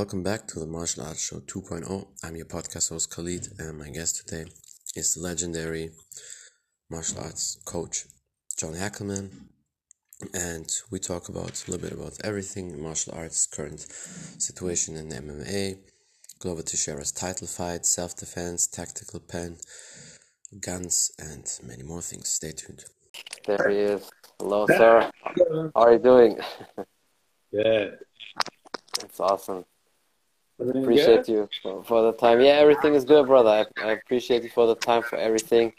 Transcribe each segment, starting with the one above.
welcome back to the Martial Arts Show 2.0. I'm your podcast host Khalid, and my guest today is the legendary martial arts coach John Hackleman. And we talk about a little bit about everything martial arts, current situation in MMA, Glover Teixeira's title fight, self defense, tactical pen, guns, and many more things. Stay tuned. There he is. Hello, sir. How are you doing? Good. That's awesome. Appreciate good? you for, for the time. Yeah, everything is good, brother. I, I appreciate you for the time for everything.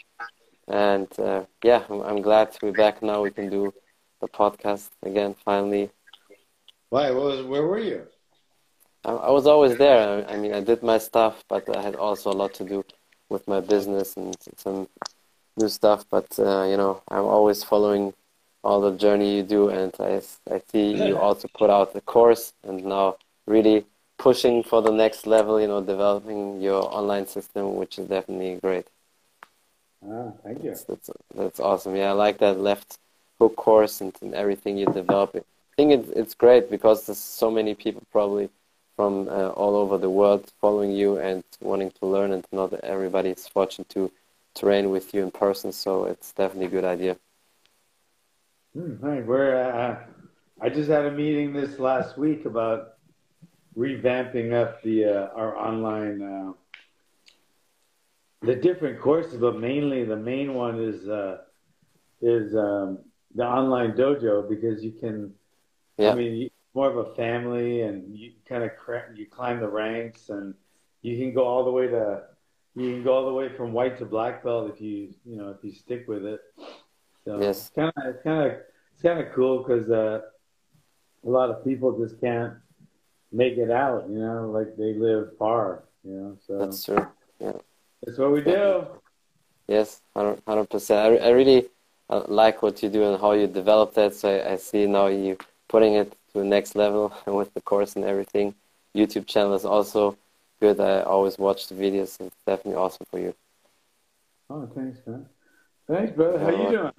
And uh, yeah, I'm, I'm glad to be back now. We can do the podcast again finally. Why? What was, where were you? I, I was always there. I, I mean, I did my stuff, but I had also a lot to do with my business and some new stuff. But uh, you know, I'm always following all the journey you do, and I, I see you also put out the course, and now really pushing for the next level. You know, developing your online system, which is definitely great. Ah, thank you. That's, that's, that's awesome. Yeah, I like that left hook course and, and everything you develop. I think it's, it's great because there's so many people probably from uh, all over the world following you and wanting to learn and not everybody is fortunate to train with you in person. So it's definitely a good idea. Hmm, hi, we're, uh, I just had a meeting this last week about revamping up the uh, our online uh, the different courses, but mainly the main one is uh, is um, the online dojo because you can. Yeah. I mean, you, more of a family, and you kind of you climb the ranks, and you can go all the way to you can go all the way from white to black belt if you you know if you stick with it. So Yes. it's kind of it's kind of it's kind of cool because uh, a lot of people just can't make it out. You know, like they live far. You know, so That's true. Yeah. that's what we do. Yes, hundred percent. I, I really uh, like what you do and how you develop that. So I, I see now you putting it to the next level with the course and everything. YouTube channel is also good. I always watch the videos. It's definitely awesome for you. Oh, thanks, man. Thanks, brother. How you doing?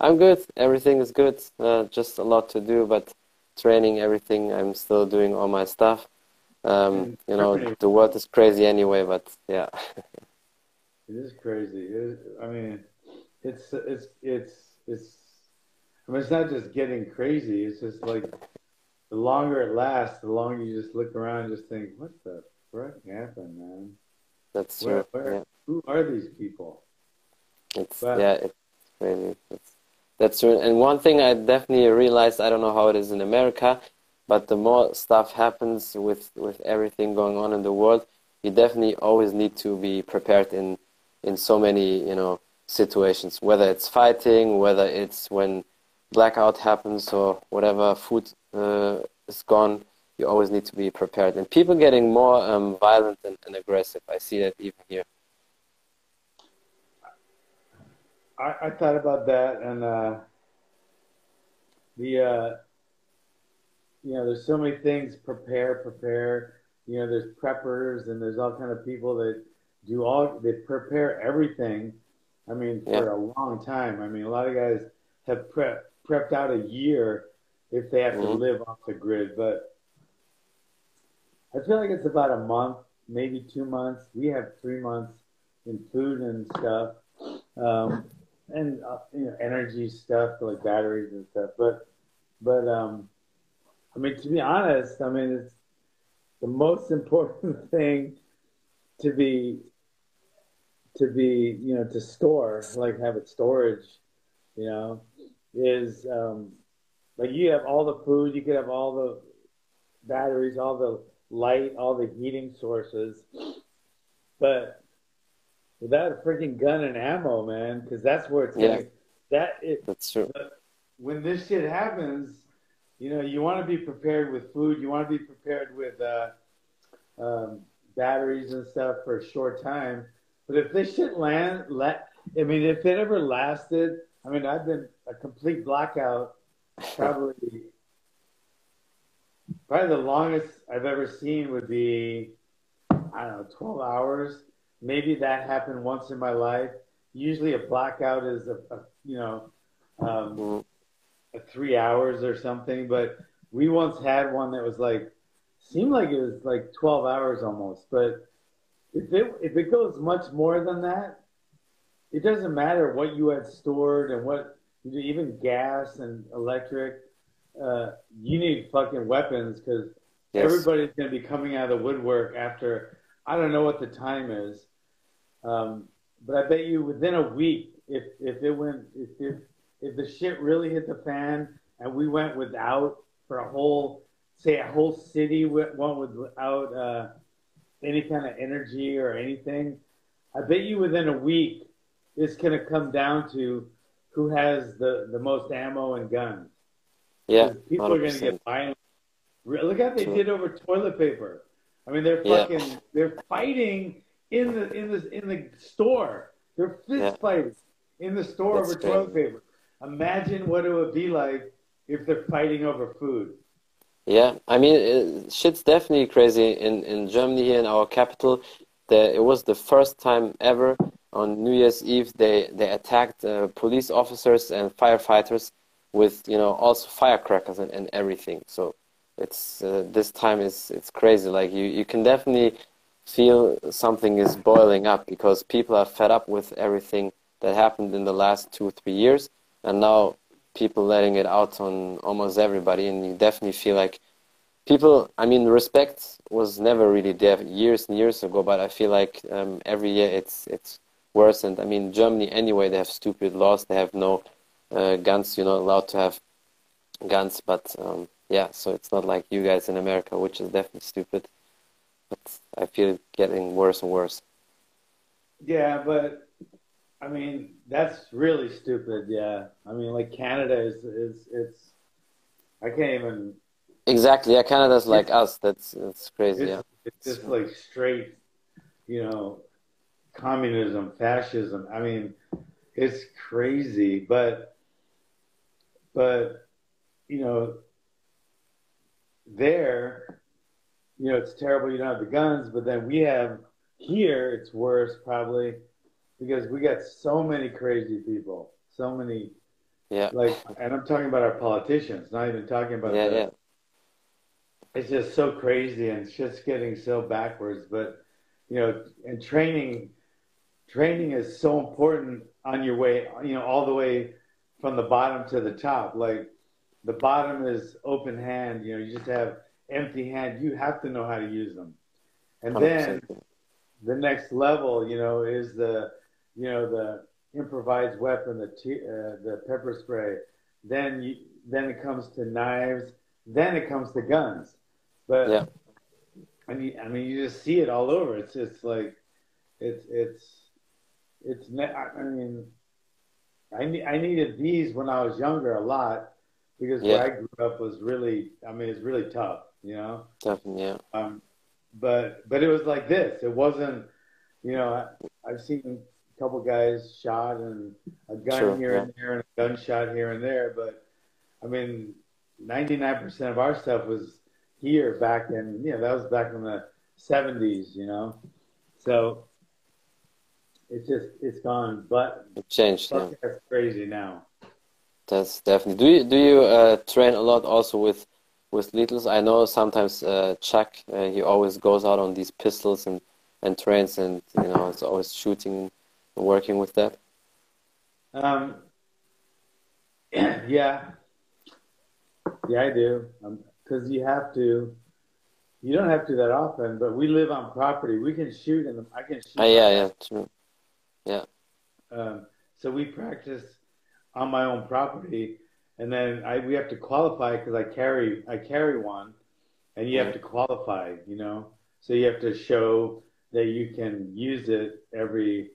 I'm good. Everything is good. Uh, just a lot to do, but training, everything. I'm still doing all my stuff. Um, you know, the world is crazy anyway, but yeah. It is crazy. It is, I mean, it's it's it's it's. I mean, it's not just getting crazy. It's just like the longer it lasts, the longer you just look around and just think, "What the frick happened, man? That's Where, true. where, Yeah. who are these people?" It's But- yeah, it's crazy. It's, that's. And one thing I definitely realized, I don't know how it is in America, but the more stuff happens with with everything going on in the world, you definitely always need to be prepared in in so many you know situations. Whether it's fighting, whether it's when blackout happens or whatever, food uh, is gone. You always need to be prepared. And people getting more um, violent and, and aggressive. I see that even here. I, I thought about that, and uh, the uh, you know, there's so many things. Prepare, prepare. You know, there's preppers, and there's all kind of people that do all. They prepare everything. I mean, for Yeah. a long time. I mean, a lot of guys have prep, prepped out a year if they have to Mhm. live off the grid, but I feel like it's about a month, maybe two months. We have three months in food and stuff. Um, and uh, you know energy stuff like batteries and stuff. But but um, I mean to be honest, I mean it's the most important thing to be to be you know to store like have it storage, you know, is um, like you have all the food, you could have all the batteries, all the light, all the heating sources, but without a freaking gun and ammo, man, because that's where it's Yeah. that it That's true. when this shit happens, you know, you want to be prepared with food. You want to be prepared with uh, um, batteries and stuff for a short time. But if this shit land, let I mean, if it ever lasted, I mean, I've been a complete blackout, probably. Probably the longest I've ever seen would be, I don't know, 12 hours. Maybe that happened once in my life. Usually a blackout is a, a you know, um, three hours or something. But we once had one that was like seemed like it was like 12 hours almost. But if it if it goes much more than that, it doesn't matter what you had stored and what even gas and electric. Uh, you need fucking weapons because yes. everybody's going to be coming out of the woodwork after I don't know what the time is, um, but I bet you within a week, if if it went if if, if the shit really hit the fan and we went without for a whole say a whole city went without uh, any kind of energy or anything, I bet you within a week it's going to come down to who has the, the most ammo and guns. Yeah, people 100%. are going to get violent. Look how they did over toilet paper. I mean, they're fucking yeah. they're fighting in the in the in the store. They're fist yeah. fighting in the store That's over toilet paper. Imagine what it would be like if they're fighting over food. Yeah, I mean, it, shit's definitely crazy in in Germany here in our capital. There, it was the first time ever on New Year's Eve they they attacked uh, police officers and firefighters with you know also firecrackers and, and everything. So it's uh, this time is it's crazy. Like you you can definitely feel something is boiling up because people are fed up with everything that happened in the last two three years, and now people letting it out on almost everybody, and you definitely feel like people. I mean, respect was never really there years and years ago, but I feel like um, every year it's it's worsened. I mean, Germany anyway, they have stupid laws. They have no uh, guns. You're not allowed to have guns. But um, yeah, so it's not like you guys in America, which is definitely stupid. But I feel it getting worse and worse. Yeah, but I mean that's really stupid. Yeah, I mean like Canada is is it's I can't even. Exactly. Yeah, Canada's like us. That's that's crazy. It's, yeah. It's just like straight, you know, communism, fascism. I mean, it's crazy, but but you know, there, you know, it's terrible you don't have the guns, but then we have here it's worse probably because we got so many crazy people, so many yeah. Like and I'm talking about our politicians, not even talking about yeah, the, yeah. It's just so crazy and it's just getting so backwards. But you know, and training training is so important on your way, you know, all the way from the bottom to the top. Like the bottom is open hand, you know, you just have empty hand. You have to know how to use them. And 100%. then the next level, you know, is the, you know, the improvised weapon, the t- uh, the pepper spray. Then you, then it comes to knives. Then it comes to guns. But yeah. I mean, I mean, you just see it all over. It's just like, it's it's it's I mean, I I needed these when I was younger a lot because yeah. where I grew up was really I mean it's really tough, you know. Definitely, yeah. Um, but but it was like this. It wasn't, you know. I, I've seen a couple guys shot and a gun True, here yeah. and there and a gunshot here and there, but I mean, ninety nine percent of our stuff was here back in you know that was back in the seventies, you know. So it's just it's gone. But it changed. That's crazy now. That's definitely. Do you do you uh, train a lot also with with littles? I know sometimes uh, Chuck uh, he always goes out on these pistols and and trains and you know it's always shooting and working with that. Um. Yeah. Yeah, I do. Because um, you have to. You don't have to that often, but we live on property. We can shoot, and I can shoot. Uh, yeah, yeah, true. Yeah. Um, so we practice on my own property, and then I we have to qualify because I carry I carry one, and you have to qualify. You know, so you have to show that you can use it every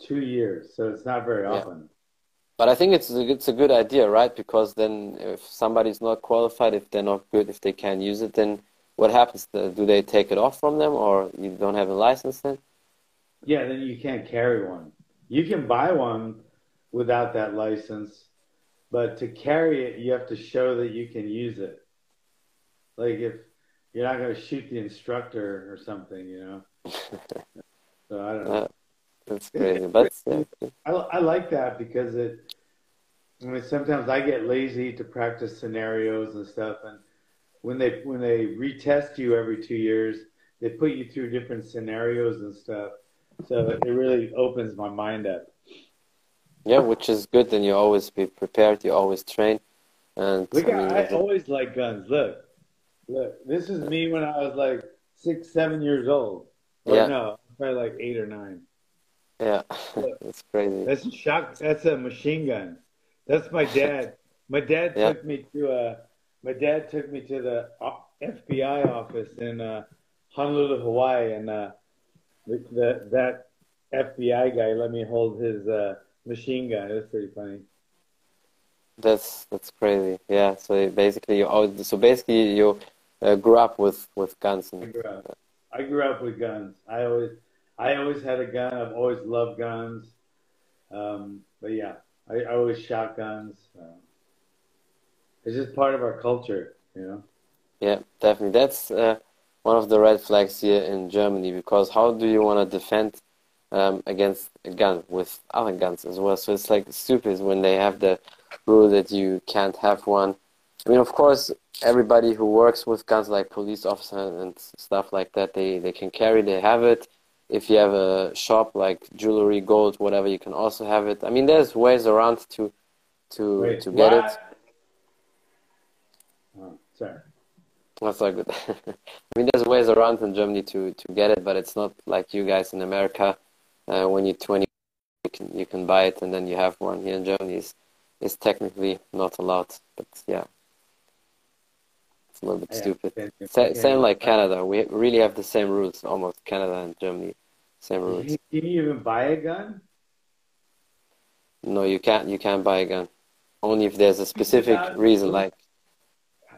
two years. So it's not very often. But I think it's a, it's a good idea, right? Because then if somebody's not qualified, if they're not good, if they can't use it, then what happens? Do they take it off from them, or you don't have a license then? Yeah, then you can't carry one. You can buy one without that license, but to carry it, you have to show that you can use it. Like if you're not going to shoot the instructor or something, you know. so I don't uh, know. That's crazy, I, I like that because it. I mean, sometimes I get lazy to practice scenarios and stuff, and when they when they retest you every two years, they put you through different scenarios and stuff. So it really opens my mind up. Yeah, which is good. Then you always be prepared. You always train. And look, I, mean, I always like guns. Look, look. This is me when I was like six, seven years old. Or yeah. no, probably like eight or nine. Yeah, that's crazy. That's a shock. That's a machine gun. That's my dad. my dad yeah. took me to a. My dad took me to the FBI office in uh, Honolulu, Hawaii, and uh, the, the, that FBI guy let me hold his uh, machine gun. It was pretty funny. That's that's crazy. Yeah. So basically, you always, so basically you uh, grew up with with guns. And, I grew up. I grew up with guns. I always I always had a gun. I've always loved guns. Um, but yeah, I, I always shot guns. Uh, it's just part of our culture, you know. Yeah, definitely. That's uh, one of the red flags here in Germany because how do you want to defend um, against a gun with other guns as well? So it's like stupid when they have the rule that you can't have one. I mean, of course, everybody who works with guns, like police officers and stuff like that, they, they can carry, they have it if you have a shop like jewelry, gold, whatever, you can also have it. I mean, there's ways around to to Wait, to get what? it. Oh, sorry. That's all good. I mean, there's ways around in Germany to to get it, but it's not like you guys in America. Uh, when you're 20, you can you can buy it, and then you have one here in Germany. is is technically not allowed, but yeah. It's a little bit yeah, stupid. Sa- same like Canada. We really have the same rules, almost Canada and Germany. Same rules. Can you even buy a gun? No, you can't. You can't buy a gun. Only if there's a specific reason, like.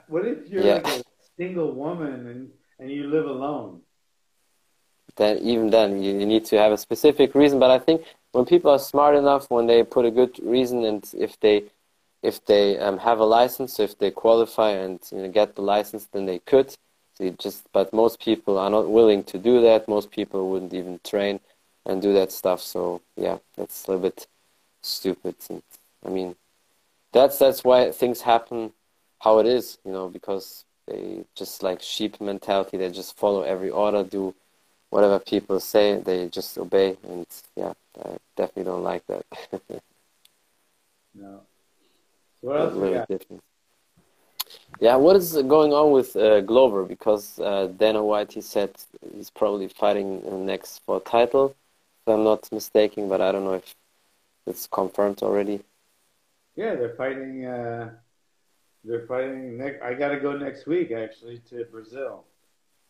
What if you're yeah. like a single woman and and you live alone? Then even then, you, you need to have a specific reason. But I think when people are smart enough, when they put a good reason, and if they if they um, have a license, so if they qualify and you know, get the license, then they could. Just but most people are not willing to do that. Most people wouldn't even train and do that stuff. So yeah that's a little bit stupid. And, i mean that's that's why things happen how it is you know because they just like sheep mentality. They just follow every order do whatever people say they just obey and yeah i definitely don't like that no so what else got? Different. Yeah, what is going on with uh, Glover? Because uh, Dana White, he said he's probably fighting next for title, if I'm not mistaken, but I don't know if it's confirmed already. Yeah, they're fighting. Uh, they're fighting. Next, I got to go next week actually to Brazil.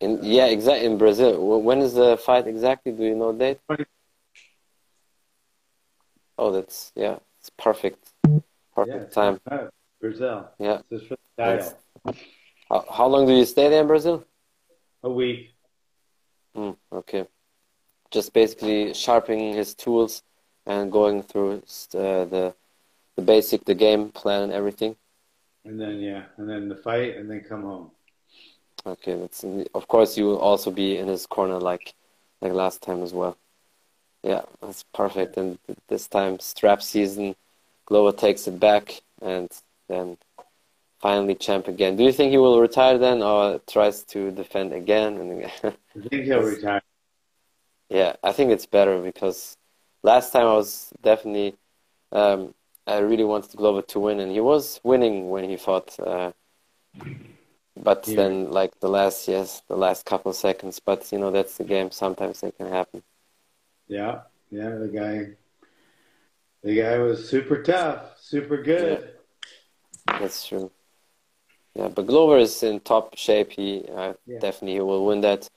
In yeah, exactly in Brazil. When is the fight exactly? Do you know date? Oh, that's yeah, it's perfect, perfect yeah, time. Brazil. Yeah. How, how long do you stay there in Brazil? A week. Mm, okay. Just basically sharpening his tools and going through uh, the the basic, the game plan and everything. And then yeah, and then the fight, and then come home. Okay, that's of course you will also be in his corner like like last time as well. Yeah, that's perfect. And this time strap season, Glover takes it back, and then finally champ again. Do you think he will retire then, or tries to defend again and again? I think he'll retire. Yeah, I think it's better because last time I was definitely um, I really wanted Glover to win, and he was winning when he fought. Uh, but yeah. then, like the last yes, the last couple of seconds. But you know that's the game. Sometimes it can happen. Yeah, yeah. The guy, the guy was super tough, super good. Yeah. That's true. Yeah, but Glover is in top shape. He uh, yeah. definitely he will win that,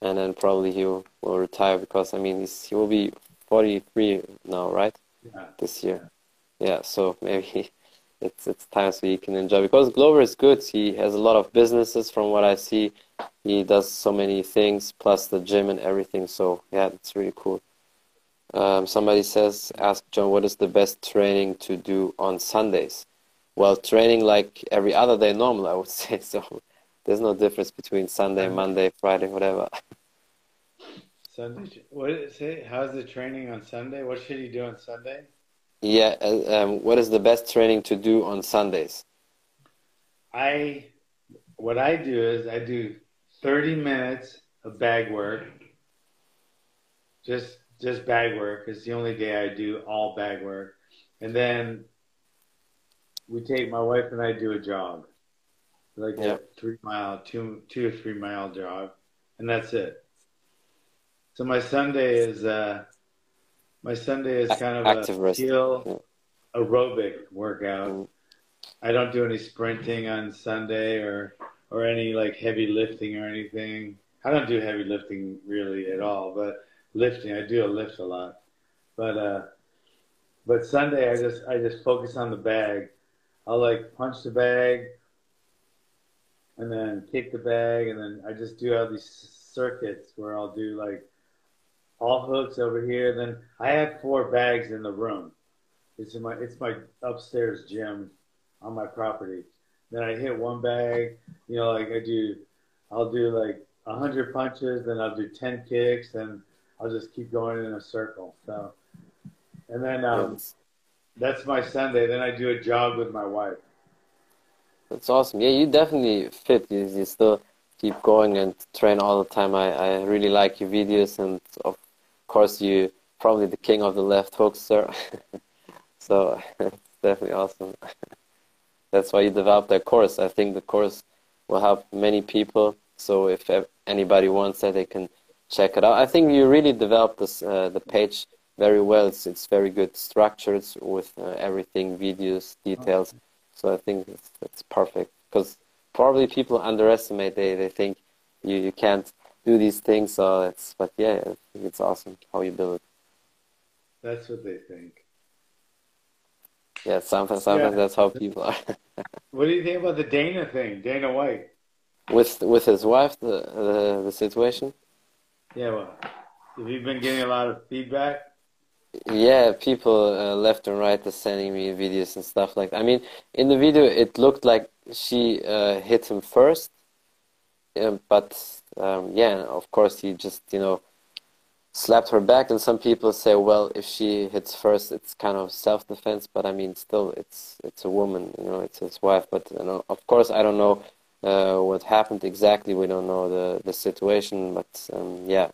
and then probably he will, will retire because I mean he will be 43 now, right? Yeah. This year. Yeah, so maybe it's it's time so he can enjoy because Glover is good. He has a lot of businesses from what I see. He does so many things plus the gym and everything. So yeah, it's really cool. Um, somebody says, ask John, what is the best training to do on Sundays? well training like every other day normal i would say so there's no difference between sunday monday friday whatever sunday what did it say how's the training on sunday what should you do on sunday yeah uh, um, what is the best training to do on sundays i what I do is I do 30 minutes of bag work. Just just bag work. It's the only day I do all bag work. And then we take my wife and I do a jog. Like Yeah. a three mile, two two or three mile jog. And that's it. So my Sunday is uh my Sunday is kind of active a rest. skill aerobic workout. Mm. I don't do any sprinting on Sunday or or any like heavy lifting or anything. I don't do heavy lifting really at all, but lifting I do a lift a lot. But uh but Sunday I just I just focus on the bag. I'll like punch the bag and then kick the bag and then I just do all these circuits where I'll do like all hooks over here. Then I have four bags in the room. It's in my it's my upstairs gym on my property. Then I hit one bag, you know, like I do I'll do like a hundred punches, then I'll do ten kicks, and I'll just keep going in a circle. So and then um, That's, that's my Sunday. Then I do a jog with my wife. that's awesome. Yeah, you definitely fit. You, you still keep going and train all the time. I, I really like your videos, and of course, you probably the king of the left hooks, sir. so it's definitely awesome. That's why you developed that course. I think the course will help many people. So if anybody wants that, they can check it out. I think you really developed this uh, the page very well. It's it's very good structured with uh, everything, videos, details. So I think it's, it's perfect because probably people underestimate. They they think you, you can't do these things. So it's but yeah, I think it's awesome how you build it. That's what they think. Yeah, sometimes sometimes Yeah. that's how people are. What do you think about the Dana thing, Dana White? with with his wife, the the, the situation. Yeah, well, have you been getting a lot of feedback? Yeah, people uh, left and right are sending me videos and stuff like that. I mean, in the video, it looked like she uh, hit him first, um, but um, yeah, of course, he just you know slapped her back. And some people say, well, if she hits first, it's kind of self-defense. But I mean, still, it's it's a woman, you know, it's his wife. But you know, of course, I don't know uh, what happened exactly. We don't know the the situation, but um, yeah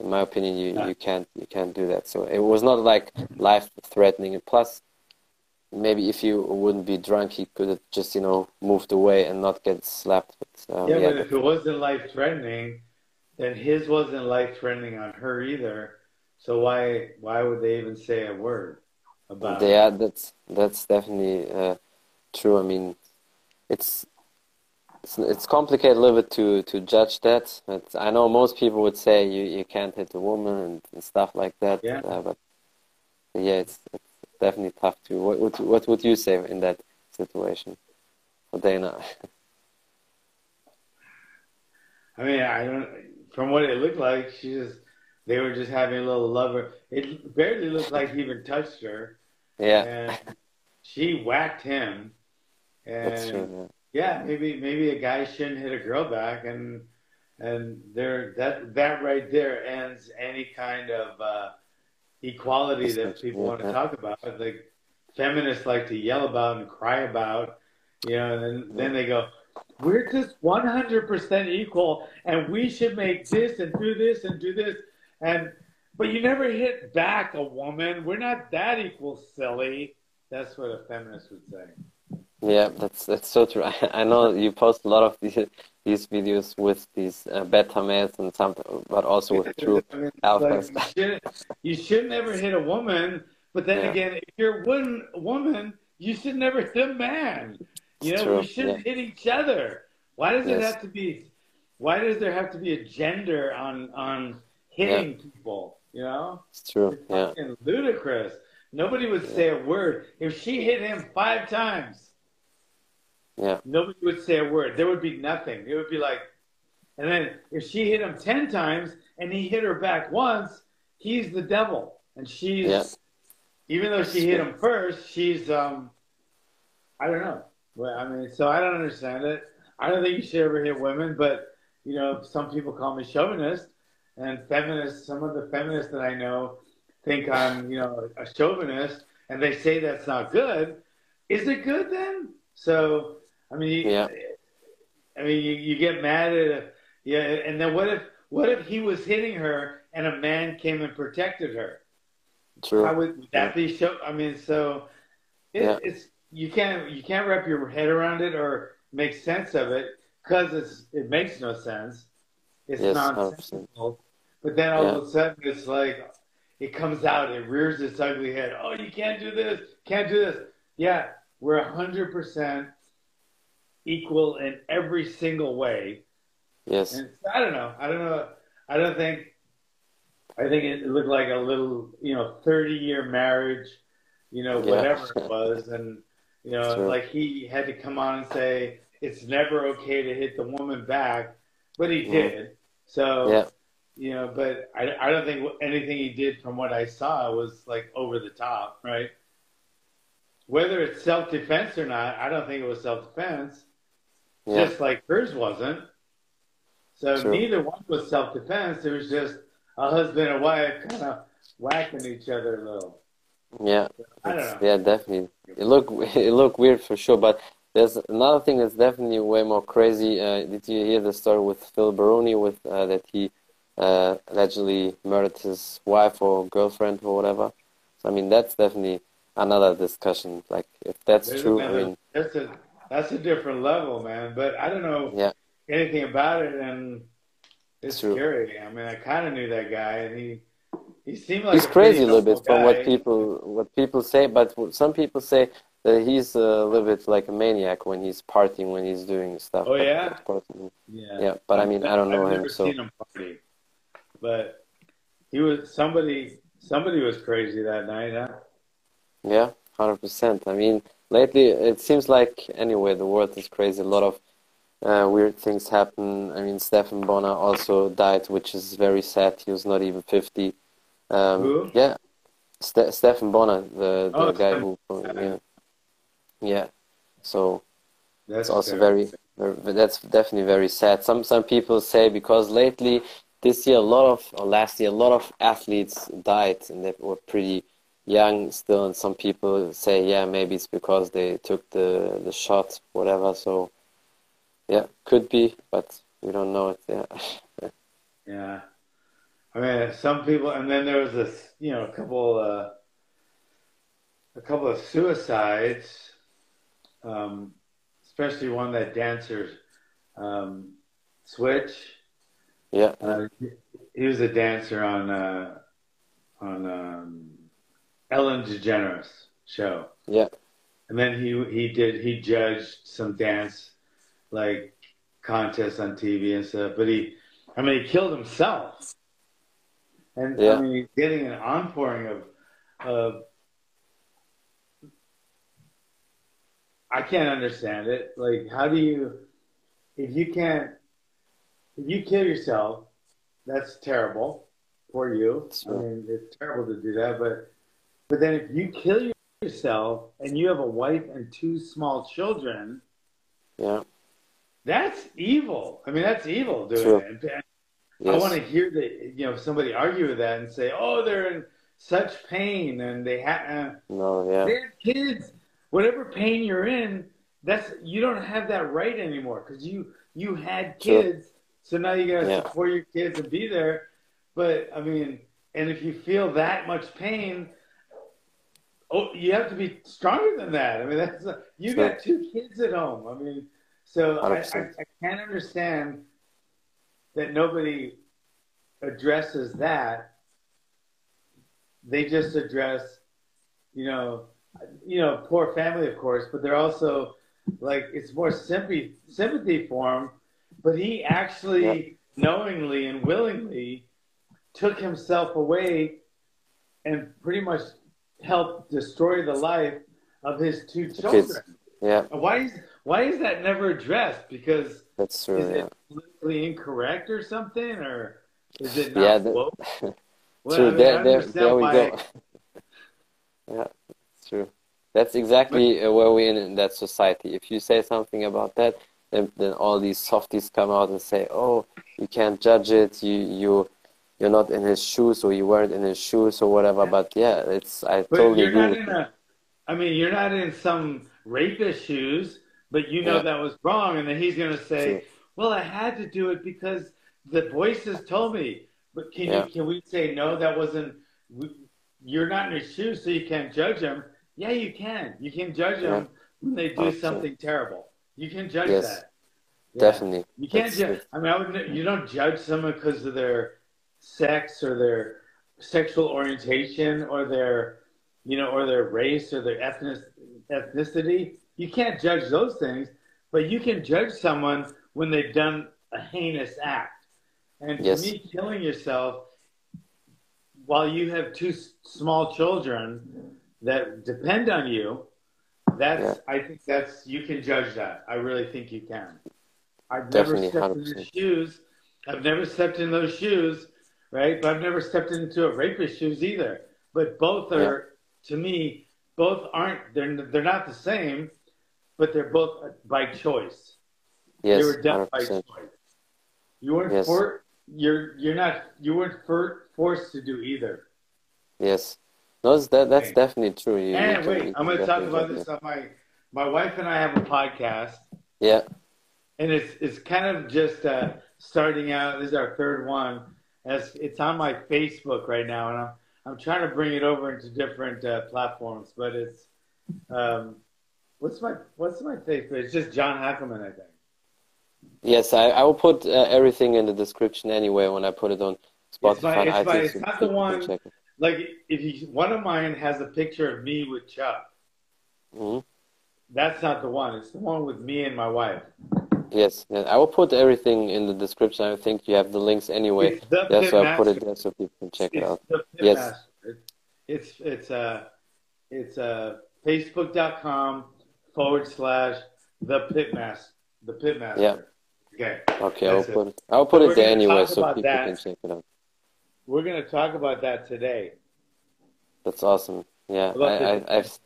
in my opinion you, you can't you can't do that so it was not like life threatening and plus maybe if you wouldn't be drunk he could have just you know moved away and not get slapped but um, Yeah, yeah, but if it wasn't life threatening, then his wasn't life threatening on her either. So why why would they even say a word about it? yeah that's that's definitely uh, true i mean it's it's, it's complicated a little bit to, to judge that. But I know most people would say you, you can't hit a woman and, and stuff like that. Yeah. Uh, but yeah, it's, it's definitely tough too. What would what would you say in that situation, for Dana? I mean, I don't. From what it looked like, she just they were just having a little lover. It barely looked like he even touched her, yeah, and she whacked him. And that's true. yeah, maybe maybe a guy shouldn't hit a girl back, and and there that that right there ends any kind of uh, equality that people want to talk about. Like feminists like to yell about and cry about, you know, and then then they go, "We're just one hundred percent equal, and we should make this and do this and do this," and but you never hit back a woman. We're not that equal, silly. That's what a feminist would say. Yeah, that's that's so true. I, I know you post a lot of these these videos with these uh, beta males and something, but also with true I mean, alphas. like, you, should never hit a woman, but then Yeah. again, if you're one woman, you should never hit a man. You know, True, we shouldn't hit each other. Why does it have to be? Why does there have to be a gender on on hitting people? You know, It's true. it's Yeah, ludicrous. Nobody would say a word if she hit him five times. Yeah, Nobody would say a word. There would be nothing. It would be like, and then if she hit him 10 times and he hit her back once, he's the devil. And she's, Yeah. even though she hit him first, she's, um, I don't know. Well, I mean, so I don't understand it. I don't think you should ever hit women, but, you know, some people call me chauvinist and feminist. Some of the feminists that I know think I'm, you know, a chauvinist and they say that's not good. Is it good then? So, I mean, Yeah. I mean, you, you get mad at yeah, and then what if what if he was hitting her and a man came and protected her? True. How would, that be show? I mean, so it, Yeah. it's you can't you can't wrap your head around it or make sense of it because it's it makes no sense. It's Yes, nonsensical. But then all Yeah. of a sudden it's like it comes out, it rears its ugly head. Oh, you can't do this, can't do this. Yeah, we're hundred percent equal in every single way. Yes. And I don't know. I don't know. I don't think. I think it looked like a little, you know, thirty-year marriage, you know, Yeah. whatever it was, and you know, like he had to come on and say it's never okay to hit the woman back, but he Mhm. did. So Yeah. you know, but I, I don't think anything he did from what I saw was like over the top, right? Whether it's self-defense or not, I don't think it was self-defense Yeah. just like hers wasn't. So True. neither one was self defense. It was just a husband and wife kind of whacking each other a little. Yeah. I don't know. Yeah, definitely. It look it look weird for sure, but there's another thing that's definitely way more crazy. Uh, did you hear the story with Phil Baroni with uh, that he uh, allegedly murdered his wife or girlfriend or whatever? So I mean, that's definitely another discussion. Like if that's There's true, I mean, that's a that's a different level, man. But I don't know Yeah. anything about it, and it's True. scary. I mean, I kind of knew that guy, and he he seemed like he's crazy a little bit noble from what people what people say, but some people say that he's a little bit like a maniac when he's partying, when he's doing stuff. Oh, yeah? Mm, Yeah. yeah. But I mean, I don't know I've him, never so seen him party, but he was somebody. Somebody was crazy that night, huh? yeah, hundred percent. I mean, lately it seems like anyway the world is crazy. A lot of uh, weird things happen. I mean, Stephan Bonnar also died, which is very sad. He was not even fifty. Um, Who? Yeah, Ste Stephan Bonnar, the the Oh, guy who yeah yeah. So. That's also very, very that's definitely very sad. Some some people say because lately this year a lot of or last year a lot of athletes died and they were pretty young still and some people say yeah maybe it's because they took the the shot whatever so yeah could be but we don't know it yeah Yeah. I mean, some people, and then there was this, you know, a couple, uh, a couple of suicides, um, especially one that dancer, um, tWitch. yeah Uh, he was a dancer on uh, on um, Ellen DeGeneres show, yeah and then he he did he judged some dance like contests on TV and stuff. But he, I mean, he killed himself, and Yeah. I mean, he's getting an onpouring of of. I can't understand it. Like, how do you, if you can't, if you kill yourself, that's terrible for you. I mean, it's terrible to do that, but but then if you kill yourself and you have a wife and two small children, yeah that's evil. I mean, that's evil doing True. it. And I want to hear that you know somebody argue with that and say, "Oh, they're in such pain and they have uh, no yeah they have kids. Whatever pain you're in, that's you don't have that right anymore because you you had True. kids, so now you gotta Yeah. support your kids and be there. But I mean, and if you feel that much pain, oh, you have to be stronger than that. I mean, that's you Sure. got two kids at home. I mean, so I, I, I can't understand that nobody addresses that. They just address, you know, you know, poor family, of course, but they're also like it's more sympathy sympathy for him. But he actually knowingly and willingly took himself away and pretty much helped destroy the life of his two children. kids. yeah Why is why is that never addressed? Because that's true is yeah it politically incorrect or something, or is it not yeah woke? Well, True. I mean, there, there, there we why- go. yeah, it's true. That's exactly uh, where we're in, in that society. If you say something about that, then, then all these softies come out and say, "Oh, you can't judge it. You you you're not in his shoes, or you weren't in his shoes, or whatever." But yeah, it's I But totally you're agree not in you. a. I mean, you're not in some rapist shoes, but you know Yeah. that was wrong, and then he's going to say, True. "Well, I had to do it because the voices told me." But can Yeah. you can we say no? That wasn't. we- You're not in his shoes, so you can't judge him. Yeah, you can. You can judge Yeah. them when they do 100%. something terrible. You can judge Yes. that. Yeah. Definitely. You can't judge. I mean, I would. You don't judge someone because of their sex or their sexual orientation or their, you know, or their race or their ethnic ethnicity. You can't judge those things, but you can judge someone when they've done a heinous act. And Yes. me, killing yourself while you have two s- small children that depend on you, that's Yeah. I think that's you can judge that. I really think you can. I've never Definitely, stepped in his 100%. shoes. I've never stepped in those shoes, right? But I've never stepped into a rapist's shoes either. But both are, to me, both aren't. They're they're not the same, but they're both by choice. Yes. they were done 100%. choice. You weren't Yes. for, you're you're not you weren't for, forced to do either. Yes. No, that, that's Okay. definitely true. You, you And can- wait, you I'm going to talk about this on my my wife and I have a podcast, Yeah. and it's it's kind of just uh, starting out. This is our third one. As it's on my Facebook right now, and I'm I'm trying to bring it over into different uh, platforms. But it's um, what's my what's my Facebook? It's just John Hackleman, I think. Yes, I, I will put uh, everything in the description anyway when I put it on Spotify. It's my- it's my- it's not the one- Like if you one of mine has a picture of me with Chuck. Mhm. That's not the one. It's the one with me and my wife. Yes, yes, I will put everything in the description. I think you have the links anyway. It's the Yeah, so I put it there so people can check it out. Yes. Pitmaster. It's it's uh it's uh facebook.com forward slash the pitmaster the pitmaster. Yeah. Okay. Okay, I'll put it. I'll put So it there anyway so people that. can check it out. We're gonna talk about that today. That's awesome. Yeah, I, I, I've,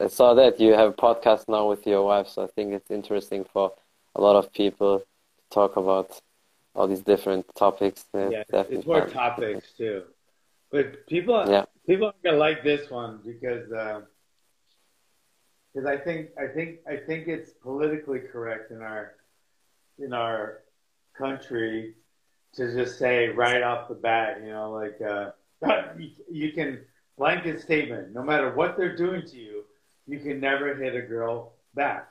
I saw that you have a podcast now with your wife, so I think it's interesting for a lot of people to talk about all these different topics. Yeah, it's more fun. topics too. But people Yeah. people are gonna like this one because because I think I think I think it's politically correct in our in our country to just say right off the bat, you know, like uh, you, you can blanket statement, no matter what they're doing to you, you can never hit a girl back.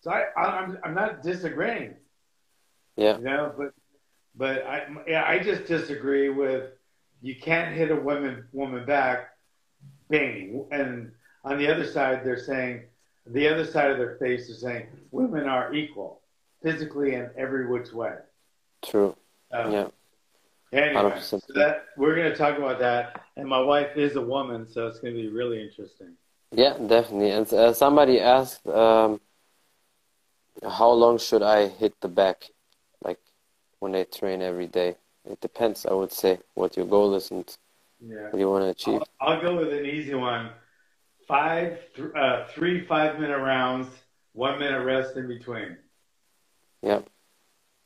So I, I'm I'm not disagreeing. Yeah. You know, but but I yeah, I just disagree with you can't hit a woman woman back, bang. And on the other side, they're saying the other side of their face is saying women are equal, physically and every which way. True. Um, Yeah. Anyway, so that we're going to talk about that, and my wife is a woman, so it's going to be really interesting. Yeah, definitely. And uh, somebody asked, um, how long should I hit the back, like when I train every day? It depends, I would say, what your goal is and Yeah. what you want to achieve. I'll, I'll go with an easy one. Five, th- uh, three five minute rounds, one minute rest in between. Yeah.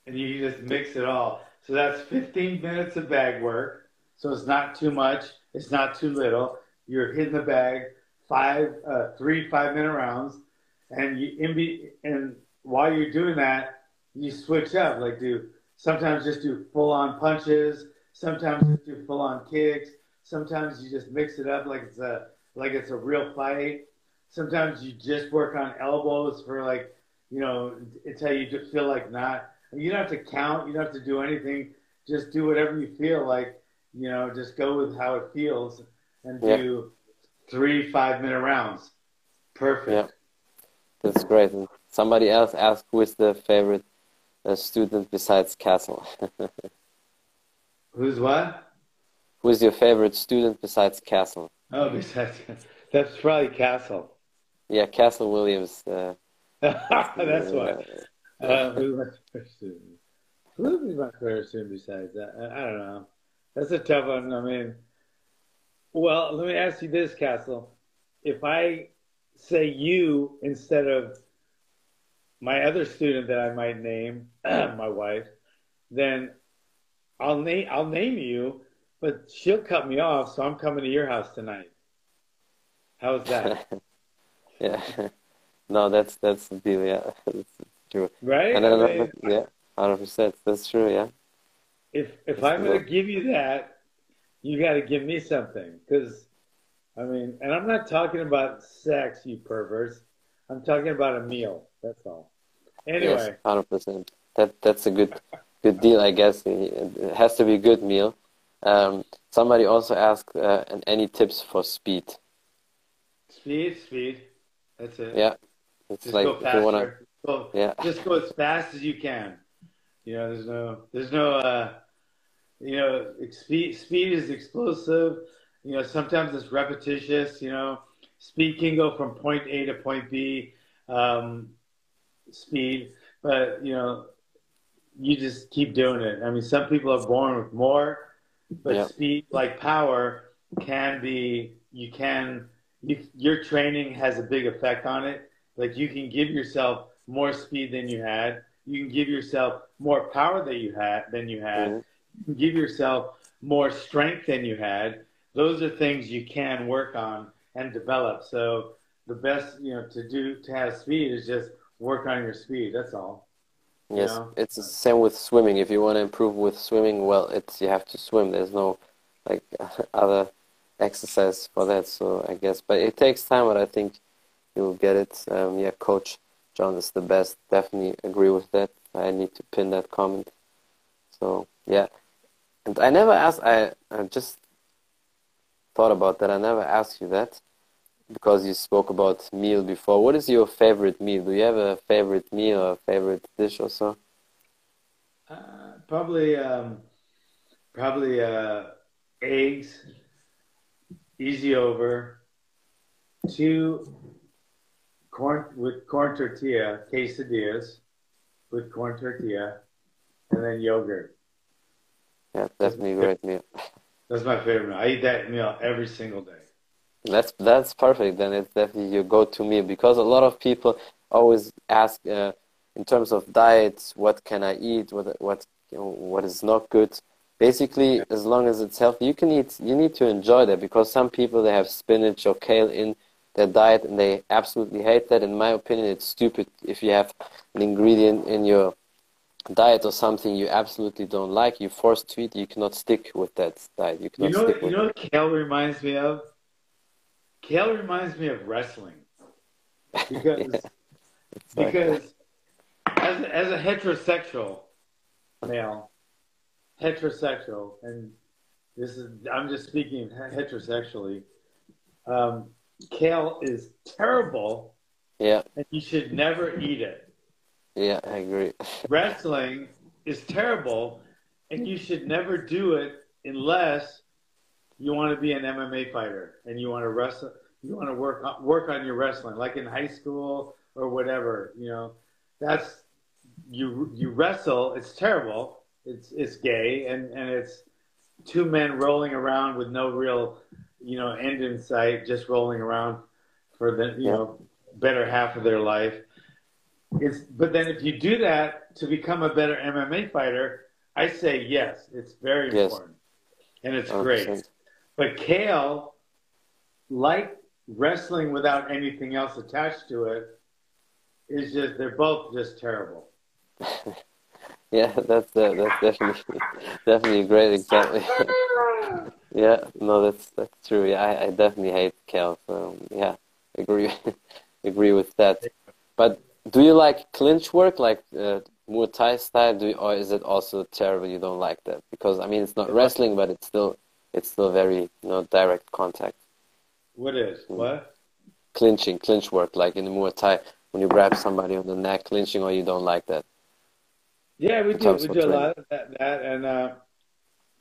And you just mix it all. So that's 15 minutes of bag work. So it's not too much. It's not too little. You're hitting the bag five, uh, three five minute rounds, and you in be and while you're doing that, you switch up. Like do sometimes just do full on punches. Sometimes just do full on kicks. Sometimes you just mix it up like it's a like it's a real fight. Sometimes you just work on elbows for like you know until you just feel like not. You don't have to count. You don't have to do anything. Just do whatever you feel like. You know, just go with how it feels and Yeah. do three five minute rounds. Perfect. Yeah. That's great. Somebody else asked, who is the favorite uh, student besides Castle? Who's what? who is your favorite student besides Castle? Oh, besides that's probably Castle. Yeah, Castle Williams. Uh, that's why. uh, who's my favorite student? Who is my favorite student besides that? I, I don't know. That's a tough one. I mean, well, let me ask you this, Castle. If I say you instead of my other student that I might name, my wife, then I'll name I'll name you, but she'll cut me off, so I'm coming to your house tonight. How's that? yeah, no, that's that's the deal. Yeah, it's true. Right? And then I mean, yeah, hundred percent. That's true. Yeah. if if That's I'm the gonna give you that, you got to give me something. Because, I mean, and I'm not talking about sex, you perverts. I'm talking about a meal. That's all. Yes, Anyway, hundred percent. That that's a good good deal, I guess. It has to be a good meal. Um, somebody also asked, uh, and any tips for speed? speed, speed. That's it. Yeah, it's Just like go wanna. Go, yeah, just go as fast as you can. You know, there's no, there's no, uh, you know, speed. Speed is explosive. You know, sometimes it's repetitious. You know, speed can go from point A to point B. Um, speed, but you know, you just keep doing it. I mean, some people are born with more, but Yeah. speed, like power, can be. You can. You, your training has a big effect on it. Like you can give yourself more speed than you had. You can give yourself more power than you had than you had. Mhm. You can give yourself more strength than you had. Those are things you can work on and develop. So the best, you know, to do to have speed is just work on your speed. That's all. yes. know? It's the same with swimming. If you want to improve with swimming, well, it's you have to swim. There's no like other exercise for that. So I guess, but it takes time. But I think you'll get it. Um, yeah, Coach John is the best. Definitely agree with that. I need to pin that comment. So yeah, and I never asked. I, I just thought about that. I never asked you that because you spoke about meal before. What is your favorite meal? Do you have a favorite meal or a favorite dish or so? Uh, probably, um, probably uh, eggs, easy over, two corn with corn tortilla quesadillas with corn tortilla, and then yogurt. Yeah, definitely a great meal. That's my favorite meal. I eat that meal every single day. That's that's perfect. Then it's definitely your go-to meal because a lot of people always ask uh, in terms of diets, what can I eat? What what you know, what is not good? Basically, as long as it's healthy, you can eat. You need to enjoy that because some people they have spinach or kale in their diet and they absolutely hate that. In my opinion, it's stupid if you have an ingredient in your diet or something you absolutely don't like. You're forced to eat. You cannot stick with that diet. You You cannot know, stick you with know what kale reminds me of? Kale reminds me of wrestling because Yeah. Like- because as as a heterosexual male, heterosexual, and this is I'm just speaking heterosexually. Um, kale is terrible, yeah, and you should never eat it. yeah, I agree. Wrestling is terrible, and you should never do it unless you want to be an MMA fighter and you want to wrestle. You want to work on, work on your wrestling, like in high school or whatever. You know, that's you you wrestle. It's terrible. It's it's gay and and it's two men rolling around with no real you know end in sight, just rolling around for the you know better half of their life. It's, but then if you do that to become a better MMA fighter, I say yes, it's very Yes. important. And it's great. 100%. But Kale, like wrestling without anything else attached to it, is just, they're both just terrible. Yeah, that's uh, that's definitely definitely a great example. yeah, no, that's that's true. Yeah, I, I definitely hate kale. So yeah, agree agree with that. But do you like clinch work, like uh, Muay Thai style, do you, or is it also terrible? You don't like that because I mean it's not wrestling, but it's still it's still very you know direct contact. What is? What? Clinching, clinch work, like in the Muay Thai when you grab somebody on the neck, clinching, or you don't like that. Yeah, we do. We do a training. lot of that, that and uh,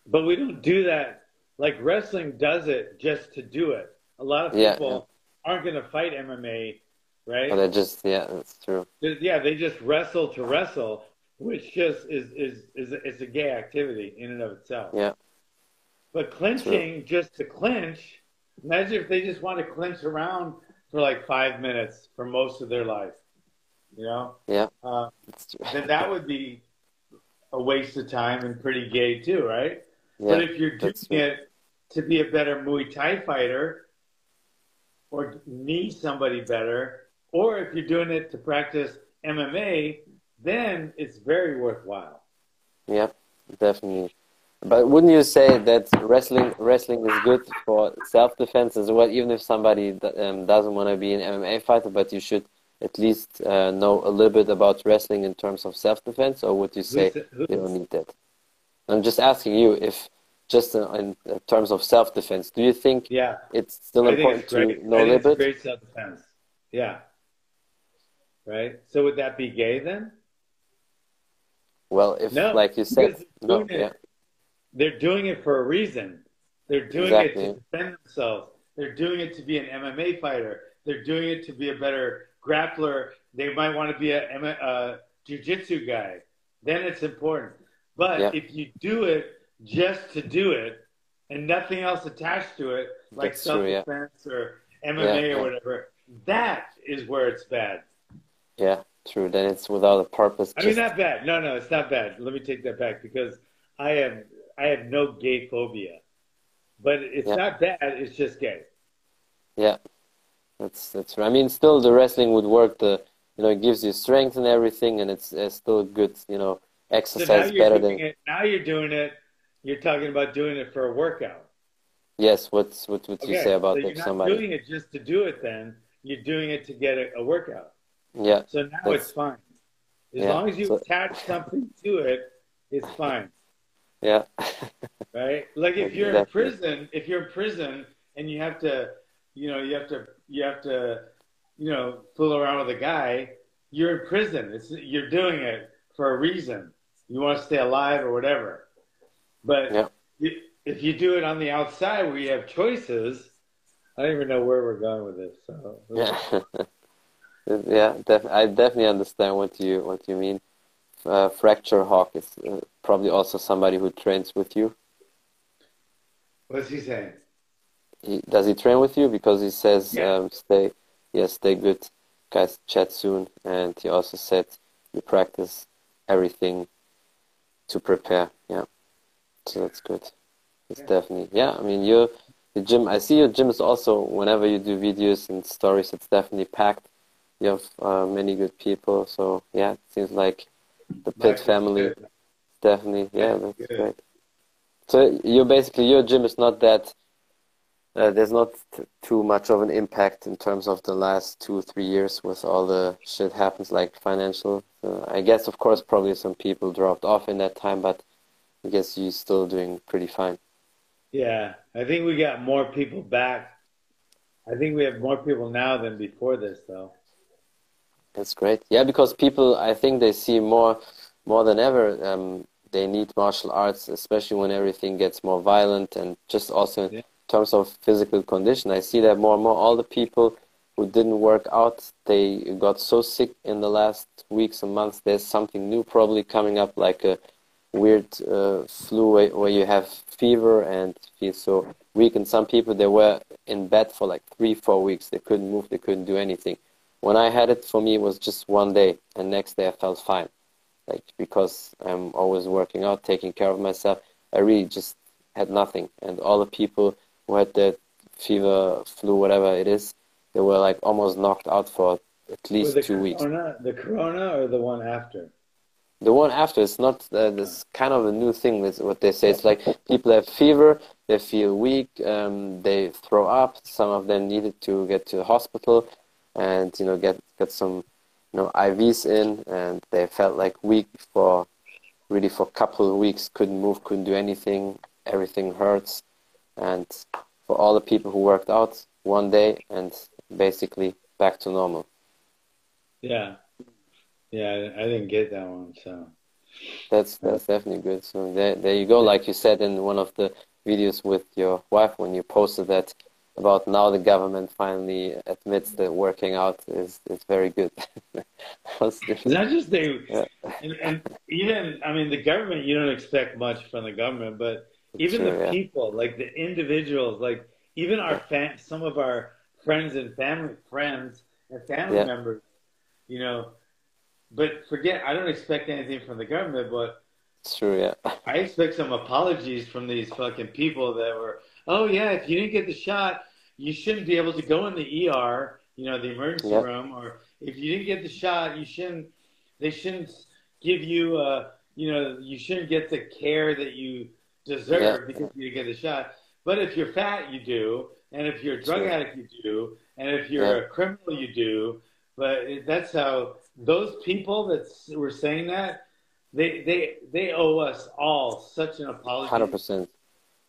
but we don't do that. Like wrestling does it just to do it. A lot of Yeah, people aren't going to fight MMA, right? They just yeah, that's true. Yeah, they just wrestle to wrestle, which just is is is it's a gay activity in and of itself. Yeah. But clinching just to clinch, imagine if they just want to clinch around for like five minutes for most of their life, you know? Yeah. Uh, then that would be a waste of time and pretty gay too, right? Yeah, but if you're doing it to be a better Muay Thai fighter or knee somebody better, Or if you're doing it to practice MMA, then it's very worthwhile. Yep, definitely. But wouldn't you say that wrestling wrestling is good for self defense as well? Even if somebody um, doesn't want to be an MMA fighter, but you should at least uh, know a little bit about wrestling in terms of self defense, or would you say you don't need that? I'm just asking you if, just in, in terms of self defense, do you think yeah. it's still I important it's to know a little bit? Great self defense. Yeah. Right. So would that be gay then? Well, if no, like you said, no, yeah. They're doing it for a reason. They're doing Exactly. it to defend themselves. They're doing it to be an MMA fighter. They're doing it to be a better grappler. They might want to be a, a uh, jiu-jitsu guy. Then it's important. But Yeah. if you do it just to do it and nothing else attached to it, like That's true, yeah. self-defense or MMA Yeah, or whatever, that is where it's bad. Yeah, true. Then it's without a purpose. I mean, just- not bad. No, no, it's not bad. Let me take that back because I have I have no gay phobia, but it's Yeah. not bad. It's just gay. Yeah, that's that's right. I mean, still the wrestling would work. The you know it gives you strength and everything, and it's, it's still good. You know, So now exercise you're better than it. Now you're doing it. You're talking about doing it for a workout. yes. What's what would you say about so you're not somebody? doing it just to do it. Then you're doing it to get a, a workout. Yeah, So now That's- it's fine. As yeah, long as you so- attach something to it, it's fine, yeah, right? Like if you're in prison, if you're in prison and you have to, you know, you have to, you have to, you know, fool around with a guy. You're in prison. It's you're doing it for a reason. You want to stay alive or whatever. But Yeah. you- if you do it on the outside where you have choices, I don't even know where we're going with this. So yeah, yeah. Def- I definitely understand what you what you mean. Uh, Fracture Hawk is uh, probably also somebody who trains with you. what's he saying? He, does he train with you? Because he says, Yeah. um, "Stay, yes, stay good, guys. Chat soon." And he also said, "You practice everything to prepare." Yeah, so that's good. It's Yeah. definitely yeah. I mean, your the gym. I see your gym is also whenever you do videos and stories, it's definitely packed. You have uh, many good people. So yeah, it seems like the Pit Mike, family good. definitely. Yeah, That's good. great. So you're basically your gym is not that. Uh, there's not too much of an impact in terms of the last two three years with all the shit happens like financial. Uh, I guess of course probably some people dropped off in that time, but I guess you're still doing pretty fine. Yeah, I think we got more people back. I think we have more people now than before this, though. That's great. Yeah, because people, I think they see more, more than ever. Um, they need martial arts, especially when everything gets more violent and just also in Yeah. terms of physical condition. I see that more and more. All the people who didn't work out, they got so sick in the last weeks and months. There's something new probably coming up, like a weird uh, flu where, where you have fever and feel so weak. And some people, they were in bed for like three, four weeks. They couldn't move. They couldn't do anything when I had it, for me, it was just one day, and next day I felt fine. Like because I'm always working out, taking care of myself, I really just had nothing. And all the people who had that fever, flu, whatever it is, they were like almost knocked out for at least two weeks. corona, the corona or the one after? The one after is not uh, this kind of a new thing. Is what they say. It's like people have fever, they feel weak, um, they throw up. Some of them needed to get to the hospital, and you know get get some you know IVs in, and they felt like weak for really for a couple of weeks. Couldn't move, couldn't do anything. Everything hurts, and for all the people who worked out, one day and basically back to normal. Yeah, yeah, I I didn't get that one, so That's that's definitely good. So there there you go. Like you said in one of the videos with your wife when you posted that about now the government finally admits that working out is is very good. Not just they, Yeah. and, and even I mean the government. You don't expect much from the government, but even Sure, the yeah. people, like the individuals, like even our fam- some of our friends and family friends and family Yeah. members, you know. But forget, I don't expect anything from the government, but It's true, yeah. I expect some apologies from these fucking people that were, oh yeah, if you didn't get the shot, you shouldn't be able to go in the ER. you know, the emergency Yep. room, or if you didn't get the shot, you shouldn't. They shouldn't give you, uh, you know, you shouldn't get the care that you deserve Yeah. because you didn't get the shot. But if you're fat, you do, and if you're a drug Sure. addict, you do, and if you're Yeah. a criminal, you do. But that's how those people that were saying that they they they owe us all such an apology. Hundred percent.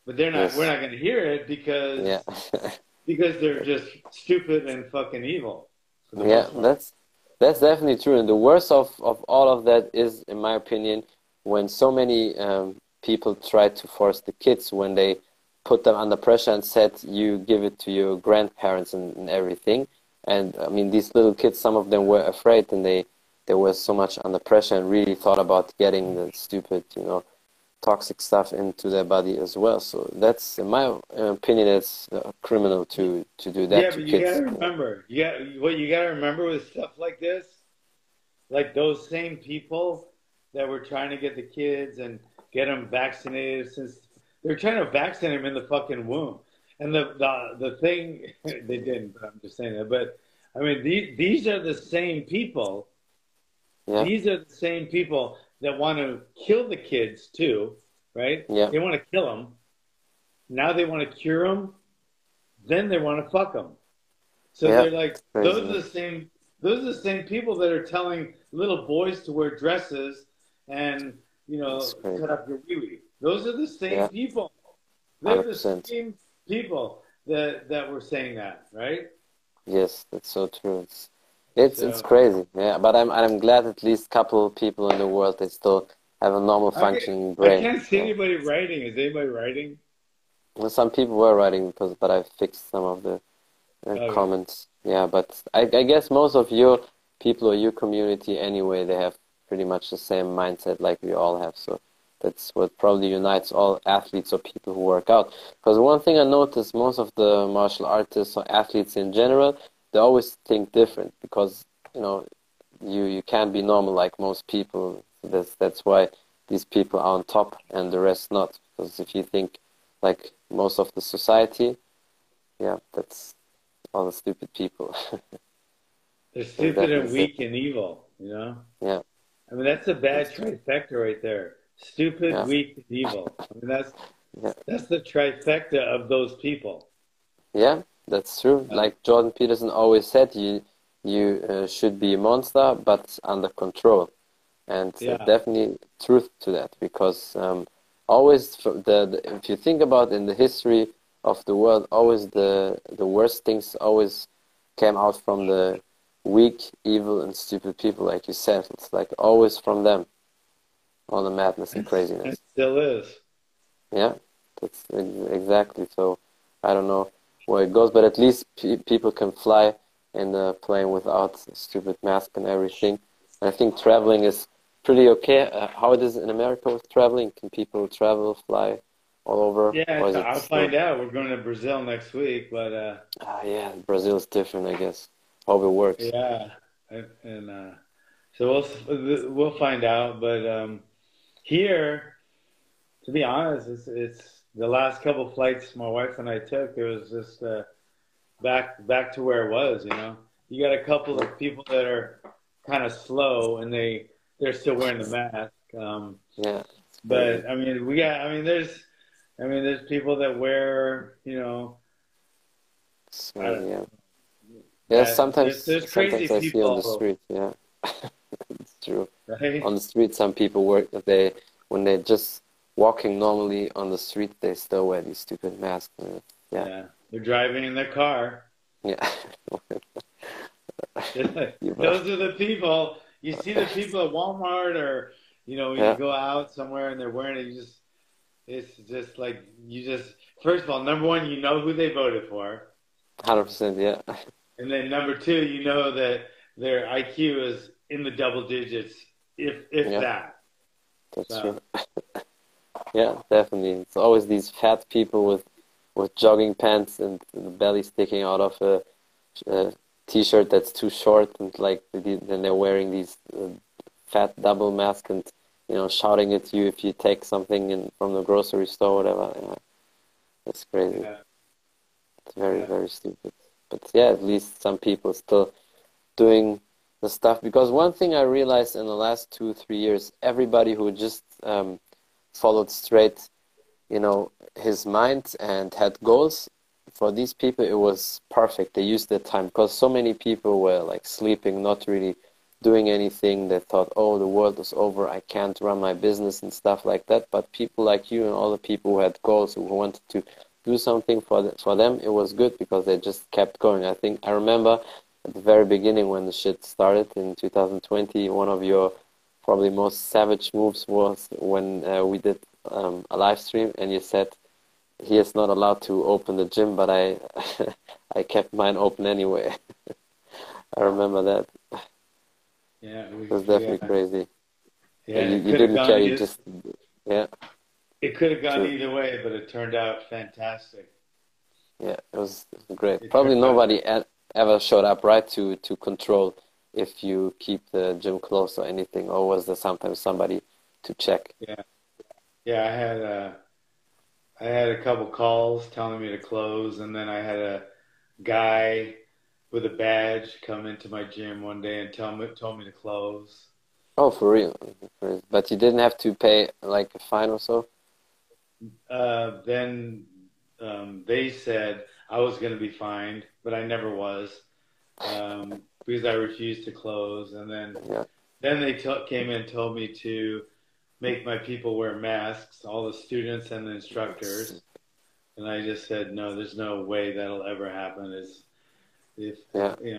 But they're not. Yes. We're not going to hear it because Yeah. because they're just stupid and fucking evil. Yeah, that's that's definitely true. And the worst of, of all of that is, in my opinion, when so many um, people try to force the kids when they put them under pressure and said you give it to your grandparents and, and everything. And I mean, these little kids, some of them were afraid and they they were so much under pressure and really thought about getting the stupid, you know, toxic stuff into their body as well. So that's, in my opinion, it's criminal to to do that yeah, but you kids. gotta remember, you got what you gotta remember with stuff like this, like those same people that were trying to get the kids and get them vaccinated since they're trying to vaccinate them in the fucking womb. And the the the thing they didn't, but I'm just saying that. But I mean, these these are the same people. Yeah. These are the same people that want to kill the kids too, right? Yeah. They want to kill them. Now they want to cure them. Then they want to fuck them. So Yeah, they're like, crazy. those are the same. Those are the same people that are telling little boys to wear dresses and you know cut up your wee wee. Those are the same Yeah. people. They're the 100%. same people that that were saying that, right? Yes, that's so true. It's it's, it's crazy. Yeah, but I'm I'm glad at least a couple people in the world they still have a normal functioning I brain. I can't see Yeah. anybody writing. Is anybody writing? Well, some people were writing because, but I fixed some of the uh, Okay. comments. Yeah, but I, I guess most of your people or your community anyway, they have pretty much the same mindset like we all have. So that's what probably unites all athletes or people who work out. Because one thing I noticed, most of the martial artists or athletes in general, they always think different because you know you you can't be normal like most people. That's that's why these people are on top and the rest not. Because if you think like most of the society, yeah, that's all the stupid people. They're stupid and weak and evil. You know. Yeah. I mean, that's a bad That's trifecta right there. Stupid, Yeah. weak, and evil. I mean, that's Yeah. that's the trifecta of those people. Yeah, that's true. Yeah. Like Jordan Peterson always said, you you uh, should be a monster, but under control. And uh, Yeah. definitely truth to that, because um, always the, the if you think about in the history of the world, always the the worst things always came out from the weak, evil, and stupid people, like you said. It's like always from them, all the madness and craziness. It craziness. still is. Yeah, that's exactly. So I don't know where it goes, but at least pe people can fly in the plane without stupid mask and everything. And I think traveling is pretty okay. Uh, how it is in America with traveling? Can people travel, fly all over? Yeah, Or is so it I'll find out. We're going to Brazil next week, but uh, Ah, yeah, Brazil is different, I guess. Hope it works. yeah, and, and uh, so we'll we'll find out. But um, here, to be honest, it's, it's the last couple flights my wife and I took. It was just uh, back back to where it was. You know, you got a couple of people that are kind of slow and they they're still wearing the mask. Um, Yeah. but I mean, we got. I mean, there's. I mean, there's people that wear. You know. It's I don't- crazy, yeah. Yeah, Yeah, sometimes, there's- there's crazy sometimes I see on the street, yeah. it's true. Right? on the street some people work they when they're just walking normally on the street they still wear these stupid masks and yeah Yeah. They're driving in their car. yeah Those are the people. You see the people at Walmart or, you know, when Yeah. you go out somewhere and they're wearing it, you just, it's just like, you just, first of all, number one, you know who they voted for. 100% yeah And then number two, you know that their IQ is in the double digits, if, if Yeah. that. that's So- true yeah definitely it's always these fat people with with jogging pants and the belly sticking out of a, a t-shirt that's too short and like then they're wearing these uh, fat double mask and you know shouting at you if you take something in, from the grocery store or whatever yeah. that's crazy Yeah. It's very, Yeah. very stupid. but yeah, at least some people still doing the stuff. Because one thing I realized in the last two three years, everybody who just um, followed straight, you know, his mind and had goals. For these people, it was perfect. They used their time because so many people were like sleeping, not really doing anything. They thought, oh, the world is over. I can't run my business and stuff like that. But people like you and all the people who had goals, who wanted to do something for the, for them, it was good because they just kept going. I think I remember at the very beginning when the shit started in 2020, one of your probably most savage moves was when uh, we did um, a live stream and you said he is not allowed to open the gym, but I I kept mine open anyway. I remember that. Yeah, it was, it was definitely yeah. crazy. Yeah, you, you didn't care. You just yeah. It could have gone either way, but it turned out fantastic. Yeah, it was great. It Probably nobody out. ever showed up right to to control if you keep the gym closed or anything, or was there sometimes somebody to check? Yeah, yeah. I had a, I had a couple calls telling me to close, and then I had a guy with a badge come into my gym one day and tell me told me to close. Oh, for real? But you didn't have to pay like a fine or so. Uh, then um, they said I was going to be fined, but I never was um, because I refused to close. And then yeah. then they t- came in and told me to make my people wear masks, all the students and the instructors. And I just said, no, there's no way that'll ever happen. Is if yeah. you know,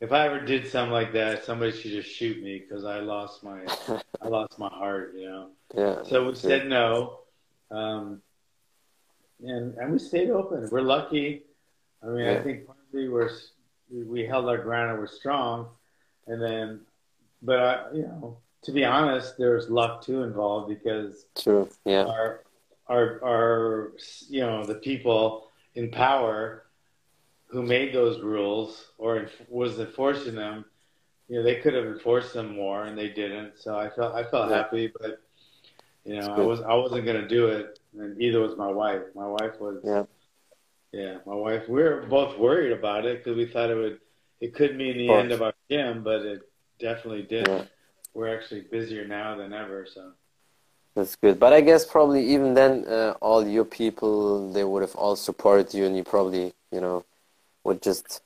if I ever did something like that, somebody should just shoot me because I lost my I lost my heart, you know. Yeah. So we said no. Um, and and we stayed open. We're lucky. I mean, yeah. I think partly we're we held our ground and we're strong, and then, but I, you know, to be honest, there's luck too involved because true, yeah, our our our you know the people in power who made those rules or was enforcing them, you know, they could have enforced them more and they didn't. So I felt I felt yeah. happy, but you know, I was I wasn't gonna do it, and either was my wife. My wife was. Yeah. Yeah, my wife. We were both worried about it because we thought it would. It could mean the end of our gym, but it definitely did. Yeah. We're actually busier now than ever, so. That's good, but I guess probably even then, uh, all your people they would have all supported you, and you probably you know would just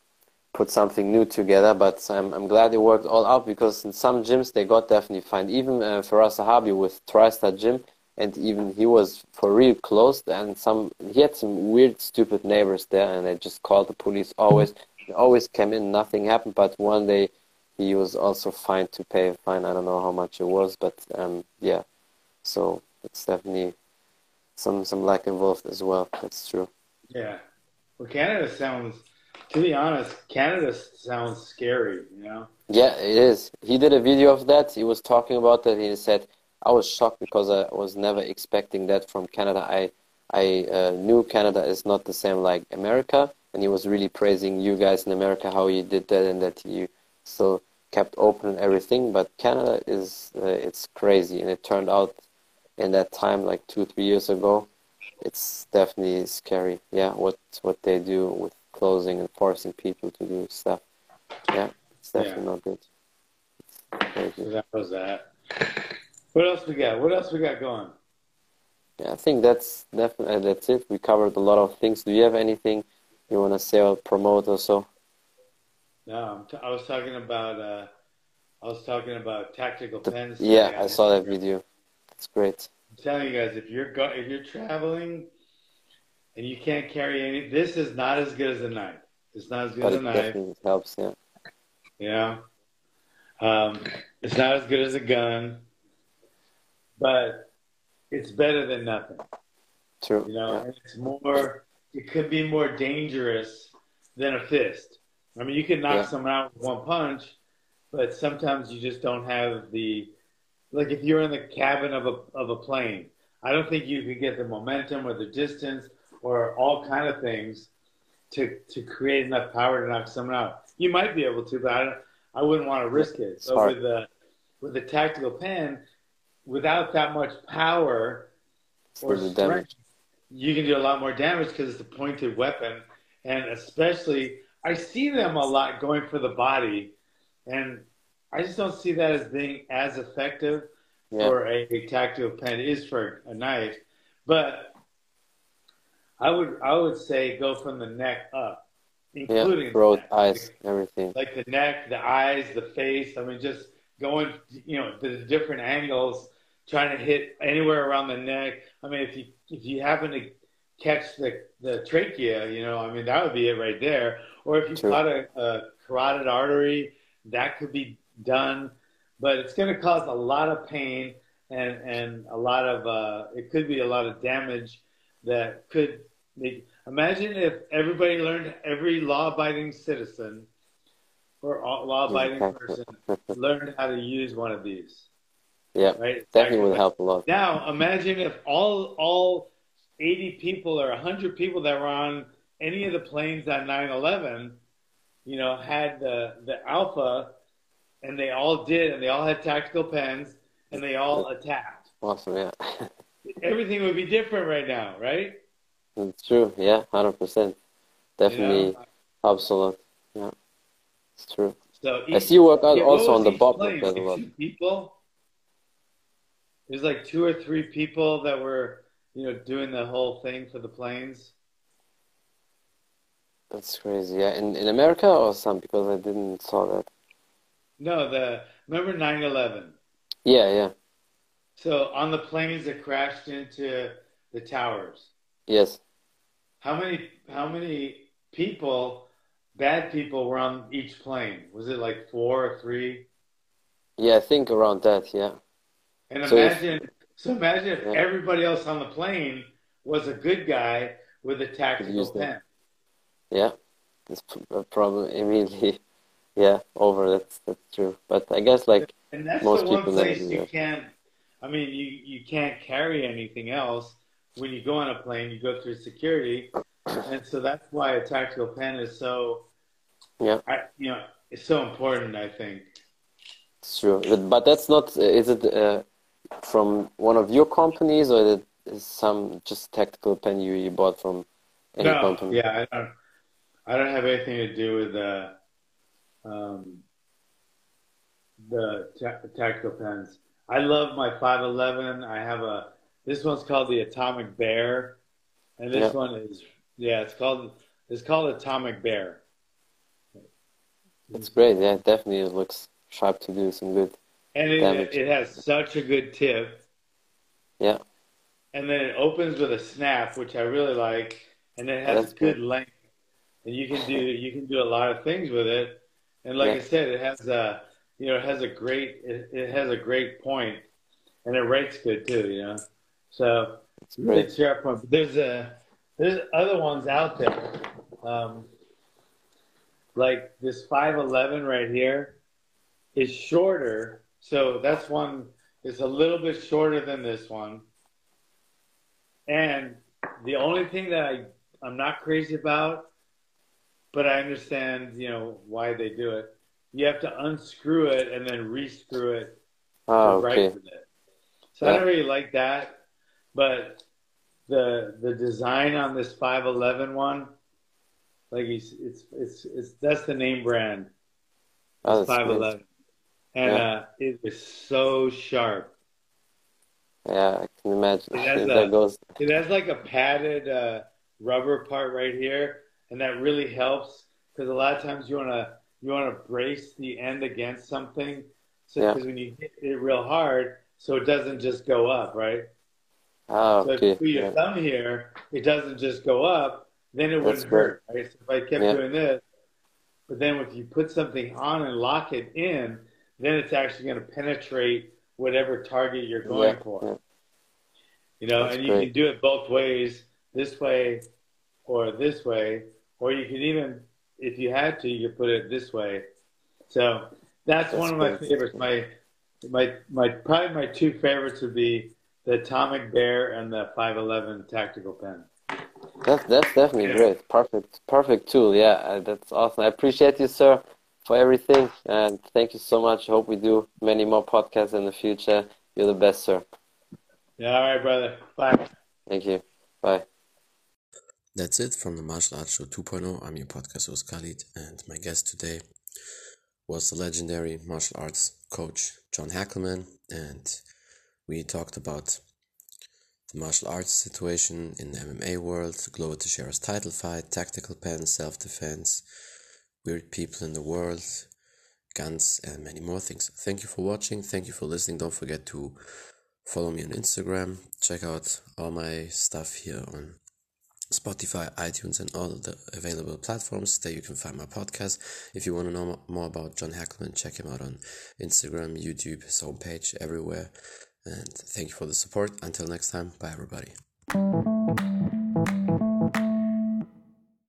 put something new together. But I'm I'm glad it worked all out because in some gyms they got definitely fined. Even uh, Firas Zahabi with TriStar Gym, and even he was for real closed. And some he had some weird, stupid neighbors there, and they just called the police. Always, always came in, nothing happened. But one day he was also fined to pay a fine. I don't know how much it was, but um, yeah. So it's definitely some some lack involved as well. That's true. Yeah. Well, Canada sounds to be honest, Canada sounds scary, you know? Yeah, it is. He did a video of that. He was talking about that. He said, I was shocked because I was never expecting that from Canada. I, I uh, knew Canada is not the same like America. And he was really praising you guys in America, how you did that and that you still kept open and everything. But Canada is, uh, it's crazy. And it turned out in that time, like two, three years ago, it's definitely scary. Yeah, what, what they do with closing and forcing people to do stuff. Yeah, it's definitely yeah. not good. So that was that. What else we got? What else we got going? Yeah, I think that's definitely that's it. We covered a lot of things. Do you have anything you want to say or promote or so? No, I was talking about. Uh, I was talking about tactical the, pens. Yeah, I saw that video. It's great. I'm telling you guys, if you're go- if you're traveling and you can't carry any. This is not as good as a knife. It's not as good but as a knife. It helps, yeah. Yeah. Um, it's not as good as a gun, but it's better than nothing. True. You know, yeah. it's more. It could be more dangerous than a fist. I mean, you can knock yeah. someone out with one punch, but sometimes you just don't have the. Like if you're in the cabin of a of a plane, I don't think you could get the momentum or the distance or all kind of things to to create enough power to knock someone out. You might be able to, but I, I wouldn't want to risk it. So with the with the tactical pen, without that much power or strength, you can do a lot more damage because it's a pointed weapon, and especially I see them a lot going for the body, and I just don't see that as being as effective Yeah. for a, a tactical pen is for a knife. But I would I would say go from the neck up, including the Throat, eyes, everything. like the neck, the eyes, the face. I mean, just going, you know, to the different angles, trying to hit anywhere around the neck. I mean, if you if you happen to catch the the trachea, you know, I mean, that would be it right there. Or if you True. caught a, a carotid artery, that could be done. But it's going to cause a lot of pain and and a lot of uh, it could be a lot of damage that could make. Imagine if everybody learned, every law-abiding citizen or law-abiding person learned how to use one of these, Yeah, right? definitely would help a lot. Now, imagine if all all 80 people or 100 people that were on any of the planes on 9/11, you know, had the the Alpha, and they all did, and they all had tactical pens, and they all attacked. Awesome, yeah. Everything would be different right now, right? It's true, yeah, 100%. Definitely You know? helps a lot. Yeah, it's true. So I see you work out Yeah, also on the each bottom plane? as well. people. There's like two or three people that were, you know, doing the whole thing for the planes. That's crazy. Yeah, in in America or some because I didn't saw that. No, the remember 9/11. Yeah, yeah. So on the planes that crashed into the towers, Yes. how many how many people, bad people, were on each plane? Was it like four or three? Yeah, I think around that, yeah. And So if- imagine, so imagine if Yeah. everybody else on the plane was a good guy with a tactical that. pen. Yeah. It's p- a problem immediately. Yeah, over. That's that's true. But I guess like And that's Most the one people place do you that. can't. I mean, you you can't carry anything else when you go on a plane. You go through security, and so that's why a tactical pen is so. Yeah. I, you know, it's so important. I think. it's true. But, but that's not. Is it uh, from one of your companies or is it is some just tactical pen you you bought from any no, company? yeah, I don't. I don't have anything to do with the, um, the ta- tactical pens. I love my 511. I have a. This one's called the Atomic Bear, and this Yeah. one is yeah. It's called it's called Atomic Bear. It's great. Yeah, definitely it looks sharp to do some good. And it, Damage. it has such a good tip. Yeah. And then it opens with a snap, which I really like, and it has good good. length, and you can do you can do a lot of things with it. And like Yeah. I said, it has a you know it has a great it, it has a great point, and it rates good too. You know, so It's really great. point. But there's a there's other ones out there, um, like this 511 right here is shorter. So that's one. It's a little bit shorter than this one. And the only thing that I I'm not crazy about, but I understand you know why they do it. You have to unscrew it and then rescrew it Oh, to okay. with it. So I don't really like that, but the the design on this 511 one, like it's it's it's, it's that's the name brand. Oh, It's that's great. 511, and Yeah. uh, it is so sharp. Yeah, I can imagine. It has a- that goes. It has like a padded uh, rubber part right here, and that really helps because a lot of times you wanna you wanna brace the end against something, so Yeah. because when you hit it real hard, so it doesn't just go up, right? Ah, So if you put your Yeah. thumb here, it doesn't just go up, then it wouldn't hurt, right? So if I kept Yeah. doing this, but then if you put something on and lock it in, then it's actually going to penetrate whatever target you're going Yeah, for. yeah. You know, That's and you great. can do it both ways, this way or this way, or you can even, if you had to, you could put it this way. So that's, That's one of my great. favorites. My, my, my, probably my two favorites would be the Atomic Bear and the 511 tactical pen. That's that's definitely Yeah. great. Perfect, perfect tool. Yeah, uh, that's awesome. I appreciate you, sir, for everything, and thank you so much. Hope we do many more podcasts in the future. You're the best, sir. Yeah, all right, brother. Bye. Thank you. Bye. that's it from the Martial Arts Show 2.0. I'm your podcast host Khalid, and my guest today was the legendary martial arts coach John Hackleman, and we talked about the martial arts situation in the MMA world, Glover Teixeira's title fight, tactical pen, self defense, weird people in the world, guns, and many more things. Thank you for watching. Thank you for listening. Don't forget to follow me on Instagram. Check out all my stuff here on Spotify, iTunes, and all the available platforms. There you can find my podcast. If you want to know more about John Hackleman, check him out on Instagram, YouTube, his homepage, everywhere. And thank you for the support. Until next time, bye everybody.